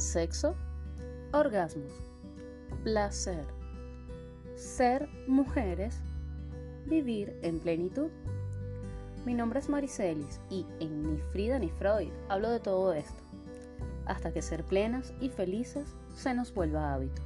sexo, orgasmos, placer, ser mujeres, vivir en plenitud. Mi nombre es Maricelis y en Ni Frida ni Freud hablo de todo esto, hasta que ser plenas y felices se nos vuelva hábito.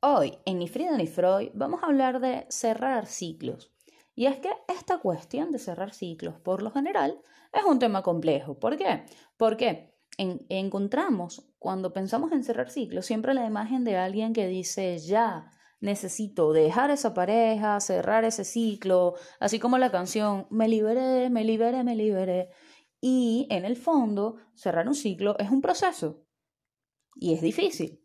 Hoy en Ni Frida ni Freud vamos a hablar de cerrar ciclos y es que esta cuestión de cerrar ciclos, por lo general, es un tema complejo. ¿Por qué? Porque encontramos, cuando pensamos en cerrar ciclos, siempre la imagen de alguien que dice, ya, necesito dejar esa pareja, cerrar ese ciclo, así como la canción, me liberé, me liberé, me liberé. Y en el fondo, cerrar un ciclo es un proceso y es difícil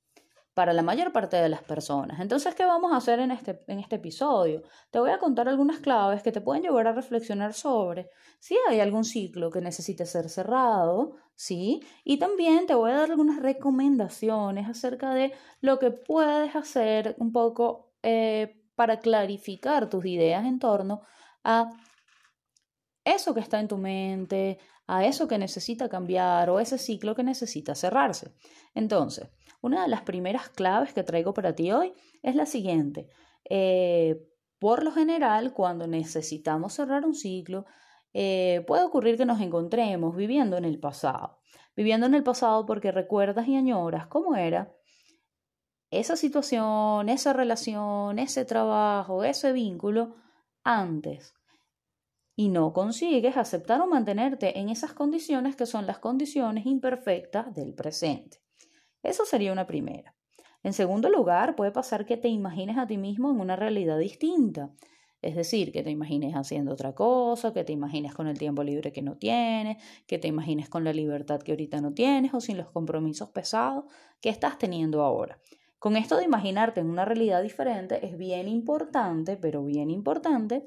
para la mayor parte de las personas. Entonces, ¿qué vamos a hacer en este, en este episodio? Te voy a contar algunas claves que te pueden llevar a reflexionar sobre si hay algún ciclo que necesite ser cerrado, ¿sí? Y también te voy a dar algunas recomendaciones acerca de lo que puedes hacer un poco eh, para clarificar tus ideas en torno a eso que está en tu mente, a eso que necesita cambiar o ese ciclo que necesita cerrarse. Entonces, una de las primeras claves que traigo para ti hoy es la siguiente. Eh, por lo general, cuando necesitamos cerrar un ciclo, eh, puede ocurrir que nos encontremos viviendo en el pasado. Viviendo en el pasado porque recuerdas y añoras cómo era esa situación, esa relación, ese trabajo, ese vínculo antes. Y no consigues aceptar o mantenerte en esas condiciones que son las condiciones imperfectas del presente. Eso sería una primera. En segundo lugar, puede pasar que te imagines a ti mismo en una realidad distinta. Es decir, que te imagines haciendo otra cosa, que te imagines con el tiempo libre que no tienes, que te imagines con la libertad que ahorita no tienes o sin los compromisos pesados que estás teniendo ahora. Con esto de imaginarte en una realidad diferente es bien importante, pero bien importante,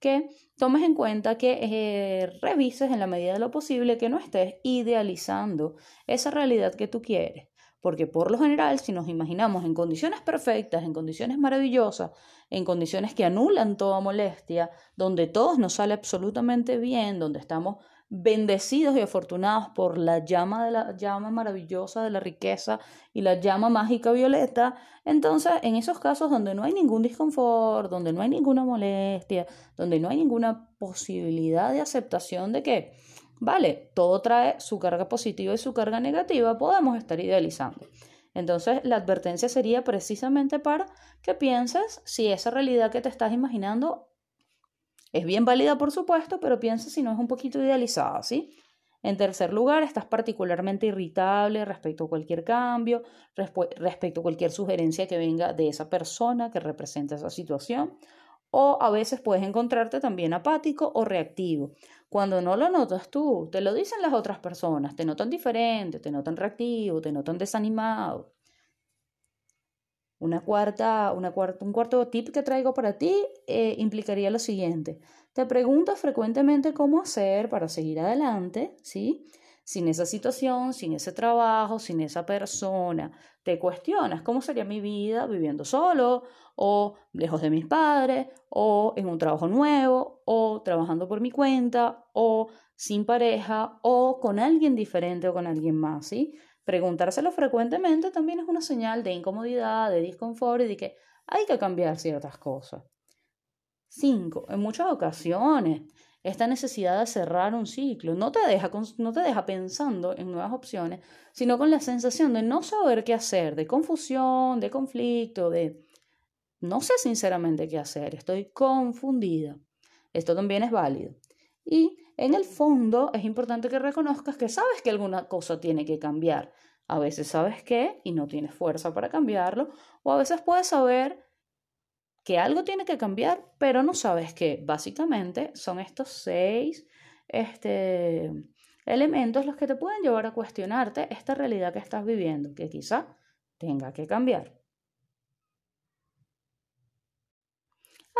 que tomes en cuenta que eh, revises en la medida de lo posible que no estés idealizando esa realidad que tú quieres. Porque por lo general, si nos imaginamos en condiciones perfectas, en condiciones maravillosas, en condiciones que anulan toda molestia, donde todo nos sale absolutamente bien, donde estamos bendecidos y afortunados por la llama de la llama maravillosa de la riqueza y la llama mágica violeta, entonces en esos casos donde no hay ningún disconfort, donde no hay ninguna molestia, donde no hay ninguna posibilidad de aceptación de que Vale, todo trae su carga positiva y su carga negativa, podemos estar idealizando. Entonces, la advertencia sería precisamente para que pienses si esa realidad que te estás imaginando es bien válida, por supuesto, pero piensa si no es un poquito idealizada, ¿sí? En tercer lugar, estás particularmente irritable respecto a cualquier cambio, respecto a cualquier sugerencia que venga de esa persona que representa esa situación o a veces puedes encontrarte también apático o reactivo. Cuando no lo notas tú, te lo dicen las otras personas, te notan diferente, te notan reactivo, te notan desanimado. Una cuarta, una un cuarto tip que traigo para ti eh, implicaría lo siguiente. Te preguntas frecuentemente cómo hacer para seguir adelante, ¿sí? Sin esa situación, sin ese trabajo, sin esa persona. Te cuestionas cómo sería mi vida viviendo solo o lejos de mis padres o en un trabajo nuevo o trabajando por mi cuenta o sin pareja o con alguien diferente o con alguien más, ¿sí? Preguntárselo frecuentemente también es una señal de incomodidad, de disconfort y de que hay que cambiar ciertas cosas. Cinco, en muchas ocasiones esta necesidad de cerrar un ciclo no te, deja, no te deja pensando en nuevas opciones, sino con la sensación de no saber qué hacer, de confusión, de conflicto, de no sé sinceramente qué hacer, estoy confundida. Esto también es válido. Y en el fondo es importante que reconozcas que sabes que alguna cosa tiene que cambiar. A veces sabes qué y no tienes fuerza para cambiarlo, o a veces puedes saber que algo tiene que cambiar, pero no sabes qué. Básicamente son estos seis este, elementos los que te pueden llevar a cuestionarte esta realidad que estás viviendo, que quizá tenga que cambiar.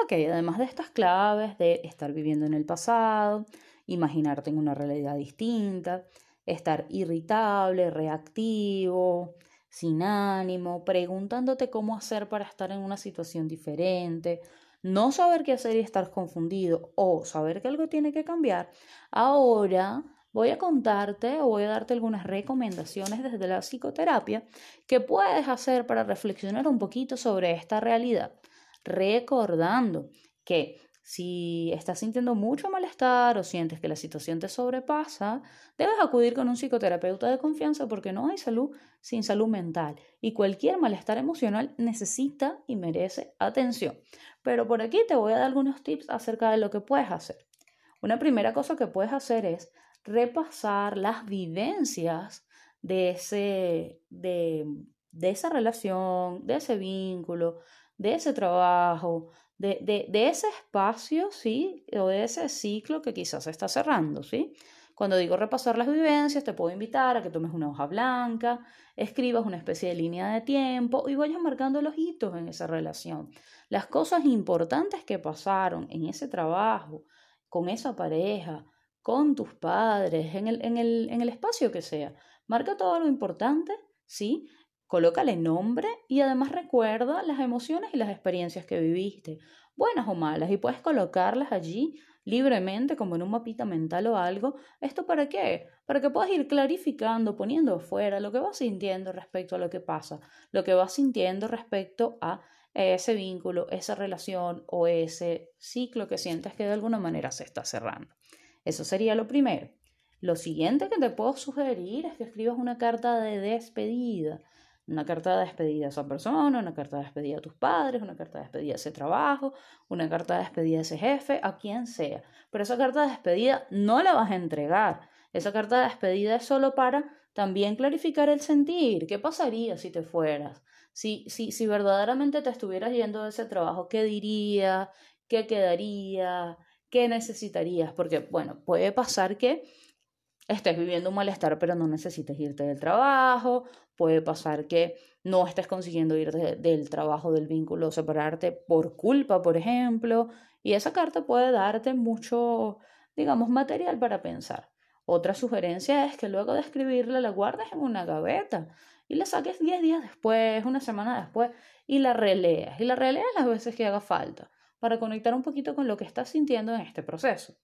Ok, además de estas claves de estar viviendo en el pasado, imaginarte en una realidad distinta, estar irritable, reactivo, sin ánimo, preguntándote cómo hacer para estar en una situación diferente, no saber qué hacer y estar confundido o saber que algo tiene que cambiar, ahora voy a contarte o voy a darte algunas recomendaciones desde la psicoterapia que puedes hacer para reflexionar un poquito sobre esta realidad, recordando que si estás sintiendo mucho malestar o sientes que la situación te sobrepasa, debes acudir con un psicoterapeuta de confianza porque no hay salud sin salud mental y cualquier malestar emocional necesita y merece atención. Pero por aquí te voy a dar algunos tips acerca de lo que puedes hacer. Una primera cosa que puedes hacer es repasar las vivencias de, ese, de, de esa relación, de ese vínculo, de ese trabajo, de, de, ese espacio, ¿sí? O de ese ciclo que quizás se está cerrando, ¿sí? Cuando digo repasar las vivencias, te puedo invitar a que tomes una hoja blanca, escribas una especie de línea de tiempo y vayas marcando los hitos en esa relación. Las cosas importantes que pasaron en ese trabajo, con esa pareja, con tus padres, en el, en el, en el espacio que sea. Marca todo lo importante, ¿sí? Colócale nombre y además recuerda las emociones y las experiencias que viviste, buenas o malas, y puedes colocarlas allí libremente como en un mapita mental o algo. ¿Esto para qué? Para que puedas ir clarificando, poniendo afuera lo que vas sintiendo respecto a lo que pasa, lo que vas sintiendo respecto a ese vínculo, esa relación o ese ciclo que sientes que de alguna manera se está cerrando. Eso sería lo primero. Lo siguiente que te puedo sugerir es que escribas una carta de despedida una carta de despedida a esa persona, una carta de despedida a tus padres, una carta de despedida a ese trabajo, una carta de despedida a ese jefe, a quien sea. Pero esa carta de despedida no la vas a entregar. Esa carta de despedida es solo para también clarificar el sentir. ¿Qué pasaría si te fueras? Si, si, si verdaderamente te estuvieras yendo de ese trabajo, ¿qué dirías? ¿Qué quedaría? ¿Qué necesitarías? Porque, bueno, puede pasar que estés viviendo un malestar pero no necesites irte del trabajo, puede pasar que no estés consiguiendo ir del trabajo, del vínculo, separarte por culpa, por ejemplo, y esa carta puede darte mucho, digamos, material para pensar. Otra sugerencia es que luego de escribirla la guardes en una gaveta y la saques 10 días después, una semana después, y la releas. Y la releas las veces que haga falta para conectar un poquito con lo que estás sintiendo en este proceso.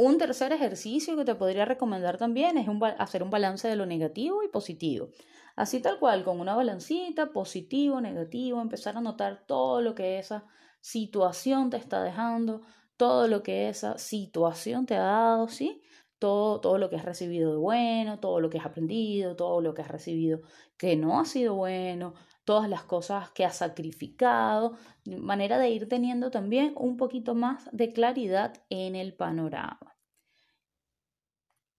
Un tercer ejercicio que te podría recomendar también es hacer un balance de lo negativo y positivo. Así tal cual, con una balancita, positivo, negativo, empezar a notar todo lo que esa situación te está dejando, todo lo que esa situación te ha dado, ¿sí? Todo, todo lo que has recibido de bueno, todo lo que has aprendido, todo lo que has recibido que no ha sido bueno, todas las cosas que has sacrificado, manera de ir teniendo también un poquito más de claridad en el panorama.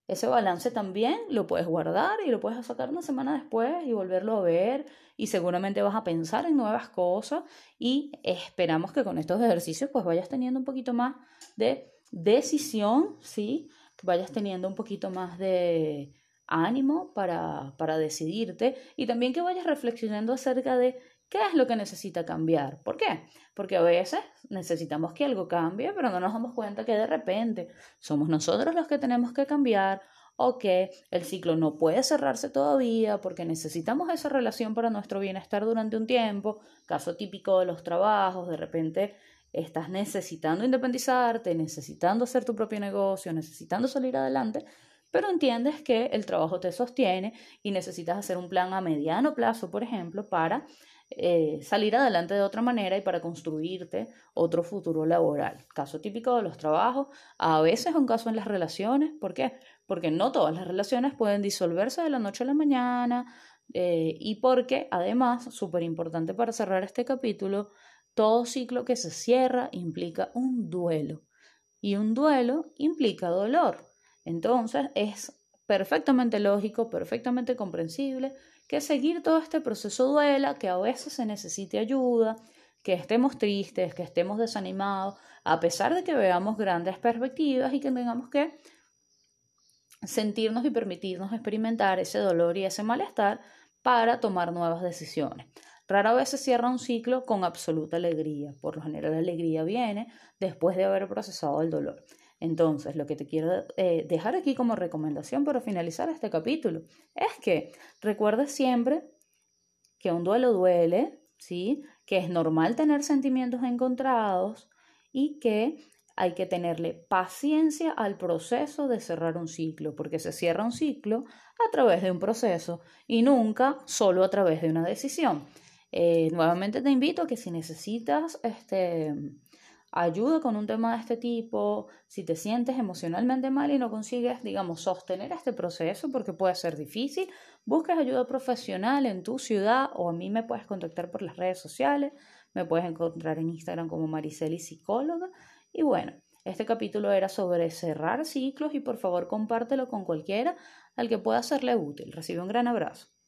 Ese balance también lo puedes guardar y lo puedes sacar una semana después y volverlo a ver y seguramente vas a pensar en nuevas cosas y esperamos que con estos ejercicios pues vayas teniendo un poquito más de decisión, ¿sí? Que vayas teniendo un poquito más de, ánimo para, para decidirte y también que vayas reflexionando acerca de qué es lo que necesita cambiar. ¿Por qué? Porque a veces necesitamos que algo cambie, pero no nos damos cuenta que de repente somos nosotros los que tenemos que cambiar o que el ciclo no puede cerrarse todavía porque necesitamos esa relación para nuestro bienestar durante un tiempo. Caso típico de los trabajos, de repente estás necesitando independizarte, necesitando hacer tu propio negocio, necesitando salir adelante pero entiendes que el trabajo te sostiene y necesitas hacer un plan a mediano plazo, por ejemplo, para eh, salir adelante de otra manera y para construirte otro futuro laboral. Caso típico de los trabajos, a veces es un caso en las relaciones, ¿por qué? Porque no todas las relaciones pueden disolverse de la noche a la mañana eh, y porque además, súper importante para cerrar este capítulo, todo ciclo que se cierra implica un duelo y un duelo implica dolor. Entonces es perfectamente lógico, perfectamente comprensible que seguir todo este proceso duela, que a veces se necesite ayuda, que estemos tristes, que estemos desanimados, a pesar de que veamos grandes perspectivas y que tengamos que sentirnos y permitirnos experimentar ese dolor y ese malestar para tomar nuevas decisiones. Rara vez se cierra un ciclo con absoluta alegría. Por lo general, la alegría viene después de haber procesado el dolor. Entonces, lo que te quiero eh, dejar aquí como recomendación para finalizar este capítulo es que recuerdes siempre que un duelo duele, ¿sí? Que es normal tener sentimientos encontrados y que hay que tenerle paciencia al proceso de cerrar un ciclo, porque se cierra un ciclo a través de un proceso y nunca solo a través de una decisión. Eh, nuevamente te invito a que si necesitas este, ayuda con un tema de este tipo, si te sientes emocionalmente mal y no consigues, digamos, sostener este proceso porque puede ser difícil, busques ayuda profesional en tu ciudad o a mí me puedes contactar por las redes sociales, me puedes encontrar en Instagram como Mariceli Psicóloga y bueno. Este capítulo era sobre cerrar ciclos y por favor compártelo con cualquiera al que pueda serle útil. Recibe un gran abrazo.